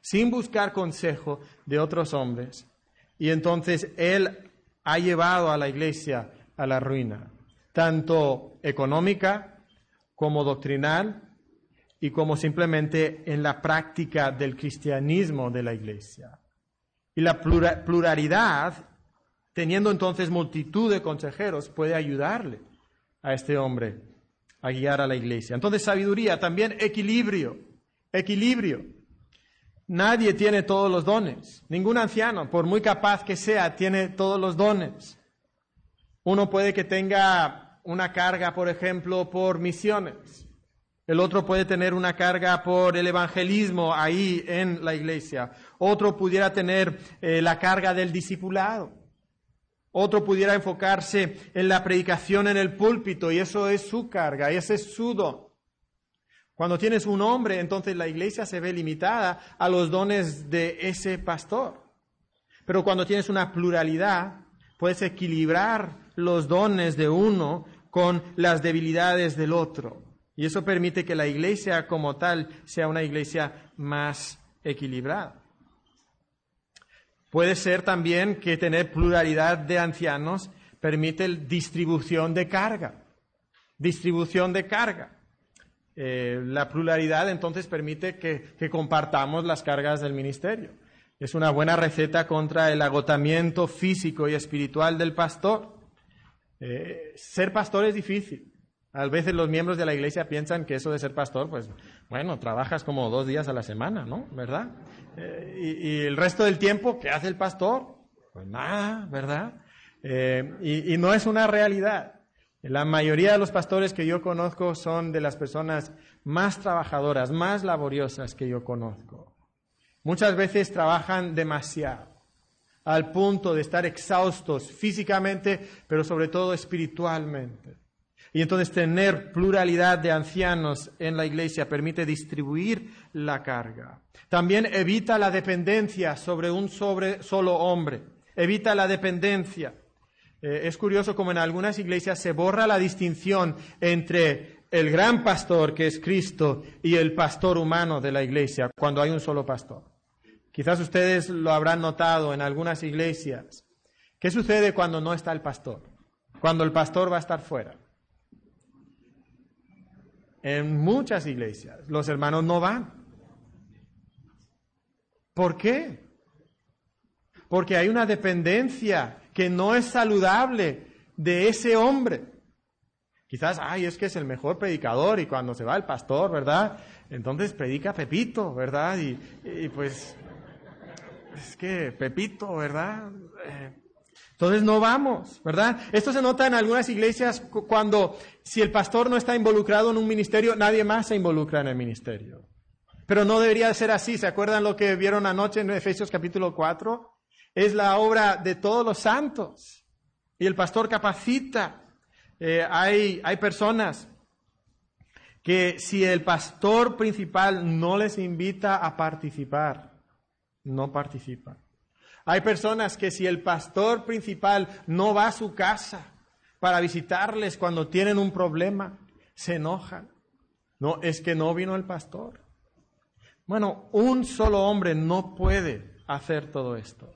[SPEAKER 1] sin buscar consejo de otros hombres. Y entonces él ha llevado a la iglesia a la ruina, tanto económica como doctrinal y como simplemente en la práctica del cristianismo de la iglesia. Y la pluralidad, teniendo entonces multitud de consejeros, puede ayudarle a este hombre a guiar a la iglesia. Entonces, sabiduría, también equilibrio, equilibrio. Nadie tiene todos los dones. Ningún anciano, por muy capaz que sea, tiene todos los dones. Uno puede que tenga una carga, por ejemplo, por misiones. El otro puede tener una carga por el evangelismo ahí en la iglesia. Otro pudiera tener eh, la carga del discipulado. Otro pudiera enfocarse en la predicación en el púlpito y eso es su carga, ese es su don. Cuando tienes un hombre, entonces la iglesia se ve limitada a los dones de ese pastor. Pero cuando tienes una pluralidad, puedes equilibrar los dones de uno con las debilidades del otro. Y eso permite que la iglesia como tal sea una iglesia más equilibrada. Puede ser también que tener pluralidad de ancianos permite distribución de carga. Distribución de carga. Eh, la pluralidad entonces permite que, compartamos las cargas del ministerio. Es una buena receta contra el agotamiento físico y espiritual del pastor. Eh, ser pastor es difícil. A veces los miembros de la iglesia piensan que eso de ser pastor, pues bueno, trabajas como dos días a la semana, ¿no? ¿Verdad? Eh, y, el resto del tiempo, ¿qué hace el pastor? Pues nada, ¿verdad? Eh, y, y no es una realidad. La mayoría de los pastores que yo conozco son de las personas más trabajadoras, más laboriosas que yo conozco. Muchas veces trabajan demasiado, al punto de estar exhaustos físicamente, pero sobre todo espiritualmente. Y entonces tener pluralidad de ancianos en la iglesia permite distribuir la carga. También evita la dependencia sobre un solo hombre. Evita la dependencia. Eh, es curioso como en algunas iglesias se borra la distinción entre el gran pastor que es Cristo y el pastor humano de la iglesia cuando hay un solo pastor. Quizás ustedes lo habrán notado en algunas iglesias. ¿Qué sucede cuando no está el pastor? Cuando el pastor va a estar fuera en muchas iglesias. Los hermanos no van. ¿Por qué? Porque hay una dependencia que no es saludable de ese hombre. Quizás, ay, es que es el mejor predicador y cuando se va el pastor, ¿verdad? Entonces predica Pepito, ¿verdad? Y, pues, es que Pepito, ¿verdad? Eh, entonces no vamos, ¿verdad? Esto se nota en algunas iglesias cuando si el pastor no está involucrado en un ministerio, nadie más se involucra en el ministerio. Pero no debería ser así. ¿Se acuerdan lo que vieron anoche en Efesios capítulo 4? Es la obra de todos los santos. Y el pastor capacita. Eh, hay, hay personas que si el pastor principal no les invita a participar, no participan. Hay personas que si el pastor principal no va a su casa para visitarles cuando tienen un problema, se enojan. No, es que no vino el pastor. Bueno, un solo hombre no puede hacer todo esto.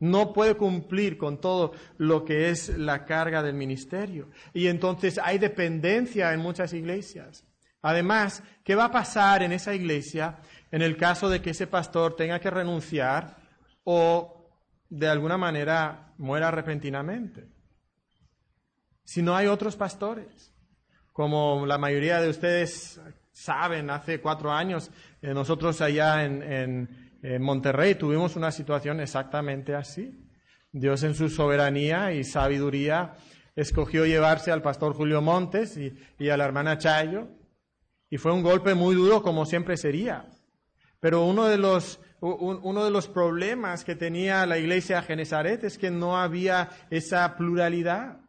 [SPEAKER 1] No puede cumplir con todo lo que es la carga del ministerio. Y entonces hay dependencia en muchas iglesias. Además, ¿qué va a pasar en esa iglesia en el caso de que ese pastor tenga que renunciar o de alguna manera muera repentinamente. Si no hay otros pastores, como la mayoría de ustedes saben, hace cuatro años eh, nosotros allá en, Monterrey tuvimos una situación exactamente así. Dios en su soberanía y sabiduría escogió llevarse al pastor Julio Montes y, y a la hermana Chayo, y fue un golpe muy duro como siempre sería. Pero uno de los uno de los problemas que tenía la iglesia Genesaret es que no había esa pluralidad.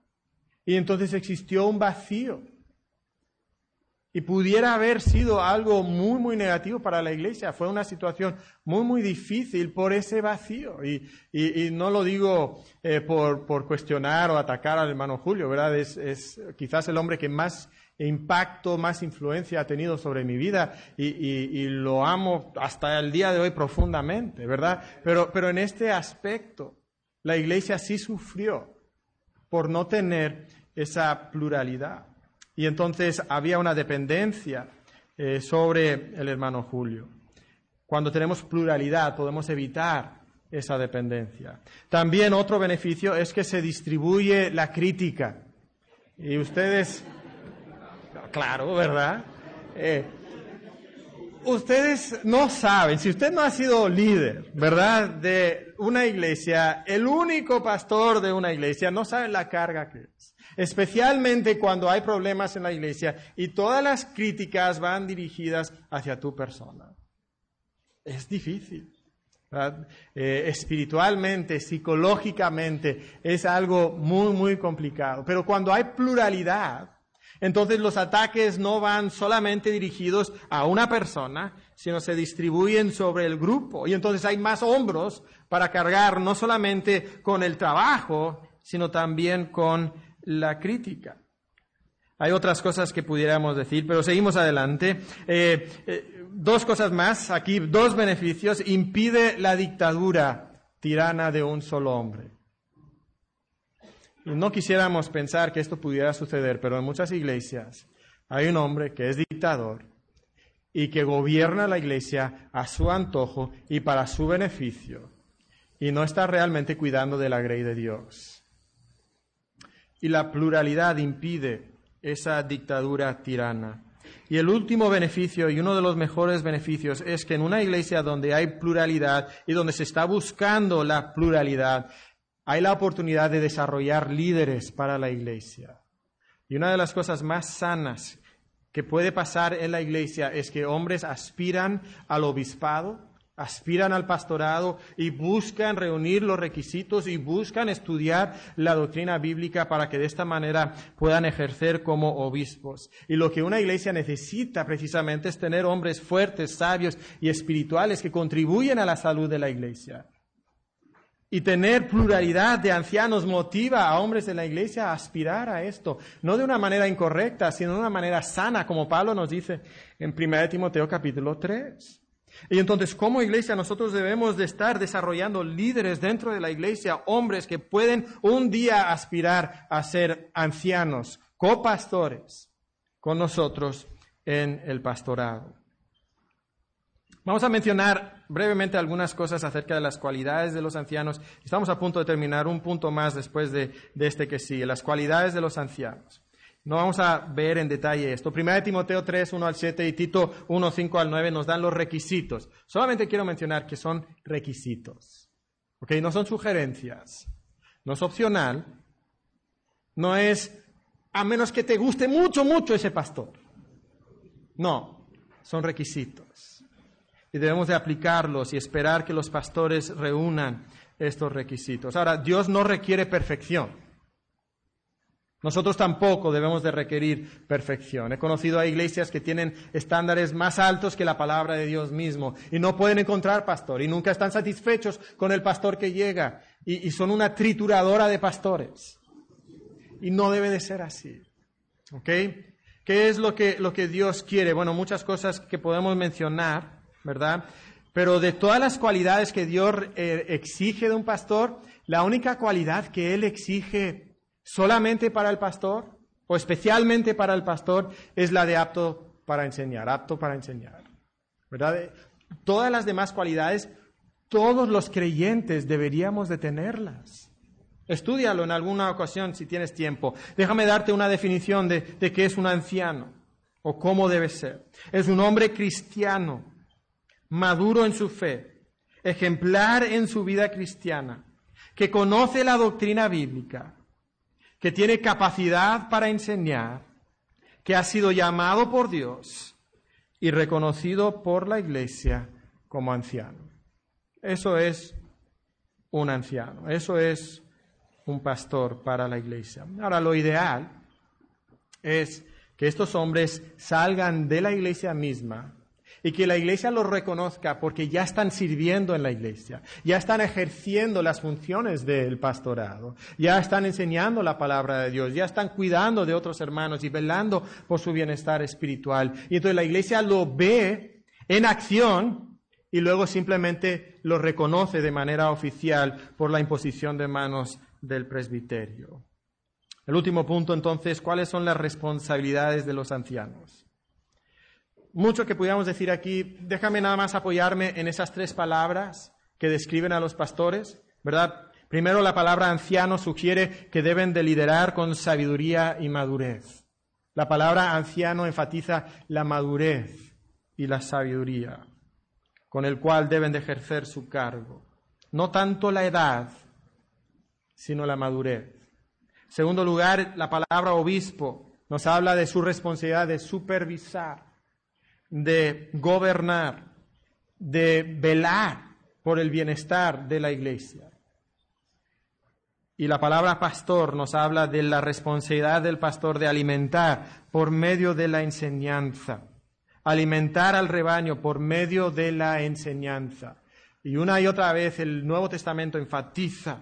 [SPEAKER 1] Y entonces existió un vacío. Y pudiera haber sido algo muy, muy negativo para la iglesia. Fue una situación muy, muy difícil por ese vacío. Y, no lo digo eh, por, por, cuestionar o atacar al hermano Julio, ¿verdad? Es, es, quizás el hombre que más impacto, más influencia ha tenido sobre mi vida y, lo amo hasta el día de hoy profundamente, ¿verdad? Pero, pero en este aspecto, la iglesia sí sufrió por no tener esa pluralidad. Y entonces había una dependencia eh, sobre el hermano Julio. Cuando tenemos pluralidad podemos evitar esa dependencia. También otro beneficio es que se distribuye la crítica. Y ustedes, claro, ¿verdad? Eh, ustedes no saben, si usted no ha sido líder, ¿verdad? De una iglesia, el único pastor de una iglesia, no sabe la carga que es especialmente cuando hay problemas en la iglesia y todas las críticas van dirigidas hacia tu persona. Es difícil. Eh, espiritualmente, psicológicamente, es algo muy, muy complicado. Pero cuando hay pluralidad, entonces los ataques no van solamente dirigidos a una persona, sino se distribuyen sobre el grupo. Y entonces hay más hombros para cargar no solamente con el trabajo, sino también con la crítica. Hay otras cosas que pudiéramos decir, pero seguimos adelante. Eh, eh, dos cosas más, aquí dos beneficios. Impide la dictadura tirana de un solo hombre. No quisiéramos pensar que esto pudiera suceder, pero en muchas iglesias hay un hombre que es dictador y que gobierna la iglesia a su antojo y para su beneficio y no está realmente cuidando de la grey de Dios y la pluralidad impide esa dictadura tirana. Y el último beneficio, y uno de los mejores beneficios, es que en una iglesia donde hay pluralidad y donde se está buscando la pluralidad, hay la oportunidad de desarrollar líderes para la iglesia. Y una de las cosas más sanas que puede pasar en la iglesia es que hombres aspiran al obispado, aspiran al pastorado y buscan reunir los requisitos y buscan estudiar la doctrina bíblica para que de esta manera puedan ejercer como obispos. Y lo que una iglesia necesita precisamente es tener hombres fuertes, sabios y espirituales que contribuyen a la salud de la iglesia. Y tener pluralidad de ancianos motiva a hombres de la iglesia a aspirar a esto, no de una manera incorrecta, sino de una manera sana, como Pablo nos dice en 1 Timoteo capítulo 3. Y entonces, como iglesia, nosotros debemos de estar desarrollando líderes dentro de la iglesia, hombres que pueden un día aspirar a ser ancianos, copastores con nosotros en el pastorado. Vamos a mencionar brevemente algunas cosas acerca de las cualidades de los ancianos. Estamos a punto de terminar un punto más después de, de este que sigue, las cualidades de los ancianos. No vamos a ver en detalle esto. Primera de Timoteo 3, 1 al 7 y Tito 1, 5 al 9 nos dan los requisitos. Solamente quiero mencionar que son requisitos. ¿Ok? No son sugerencias. No es opcional. No es a menos que te guste mucho, mucho ese pastor. No, son requisitos. Y debemos de aplicarlos y esperar que los pastores reúnan estos requisitos. Ahora, Dios no requiere perfección. Nosotros tampoco debemos de requerir perfección. He conocido a iglesias que tienen estándares más altos que la palabra de Dios mismo y no pueden encontrar pastor y nunca están satisfechos con el pastor que llega y, son una trituradora de pastores. Y no debe de ser así. ¿Ok? ¿Qué es lo que, lo que Dios quiere? Bueno, muchas cosas que podemos mencionar, ¿verdad? Pero de todas las cualidades que Dios eh, exige de un pastor, la única cualidad que Él exige solamente para el pastor o especialmente para el pastor es la de apto para enseñar, apto para enseñar. ¿Verdad? Todas las demás cualidades, todos los creyentes deberíamos de tenerlas. Estúdialo en alguna ocasión si tienes tiempo. Déjame darte una definición de, de qué es un anciano o cómo debe ser. Es un hombre cristiano, maduro en su fe, ejemplar en su vida cristiana, que conoce la doctrina bíblica, que tiene capacidad para enseñar, que ha sido llamado por Dios y reconocido por la iglesia como anciano. Eso es un anciano, eso es un pastor para la iglesia. Ahora, lo ideal es que estos hombres salgan de la iglesia misma y que la iglesia los reconozca porque ya están sirviendo en la iglesia, ya están ejerciendo las funciones del pastorado, ya están enseñando la palabra de Dios, ya están cuidando de otros hermanos y velando por su bienestar espiritual. Y entonces la iglesia lo ve en acción y luego simplemente lo reconoce de manera oficial por la imposición de manos del presbiterio. El último punto entonces, ¿cuáles son las responsabilidades de los ancianos? Mucho que pudiéramos decir aquí. Déjame nada más apoyarme en esas tres palabras que describen a los pastores, ¿verdad? Primero, la palabra anciano sugiere que deben de liderar con sabiduría y madurez. La palabra anciano enfatiza la madurez y la sabiduría con el cual deben de ejercer su cargo. No tanto la edad, sino la madurez. Segundo lugar, la palabra obispo nos habla de su responsabilidad de supervisar de gobernar, de velar por el bienestar de la iglesia. Y la palabra pastor nos habla de la responsabilidad del pastor de alimentar por medio de la enseñanza, alimentar al rebaño por medio de la enseñanza. Y una y otra vez el Nuevo Testamento enfatiza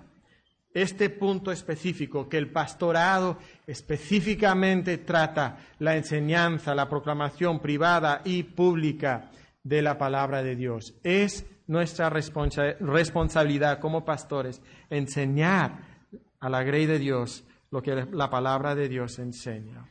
[SPEAKER 1] este punto específico, que el pastorado específicamente trata la enseñanza, la proclamación privada y pública de la palabra de Dios. Es nuestra responsabilidad como pastores enseñar a la grey de Dios lo que la palabra de Dios enseña.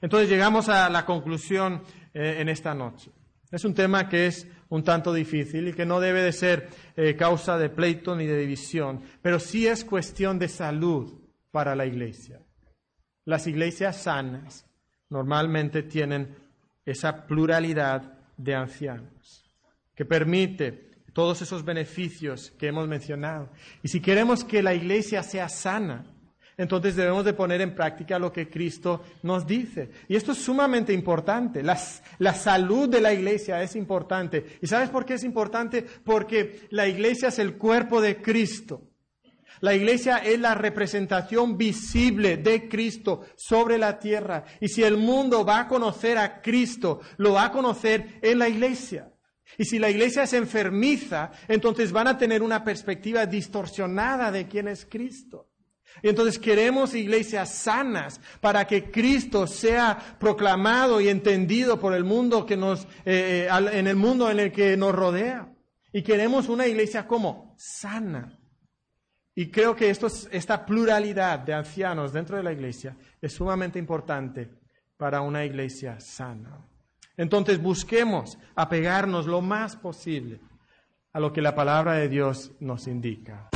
[SPEAKER 1] Entonces llegamos a la conclusión eh, en esta noche. Es un tema que es un tanto difícil y que no debe de ser eh, causa de pleito ni de división, pero sí es cuestión de salud para la iglesia. Las iglesias sanas normalmente tienen esa pluralidad de ancianos que permite todos esos beneficios que hemos mencionado. Y si queremos que la iglesia sea sana, entonces debemos de poner en práctica lo que Cristo nos dice. Y esto es sumamente importante. La, salud de la iglesia es importante. ¿Y sabes por qué es importante? Porque la iglesia es el cuerpo de Cristo. La iglesia es la representación visible de Cristo sobre la tierra. Y si el mundo va a conocer a Cristo, lo va a conocer en la iglesia. Y si la iglesia se enfermiza, entonces van a tener una perspectiva distorsionada de quién es Cristo. Y entonces queremos iglesias sanas para que Cristo sea proclamado y entendido por el mundo que nos, eh, eh, en el mundo en el que nos rodea. Y queremos una iglesia como sana. Y creo que esto, esta pluralidad de ancianos dentro de la iglesia es sumamente importante para una iglesia sana. Entonces busquemos apegarnos lo más posible a lo que la palabra de Dios nos indica.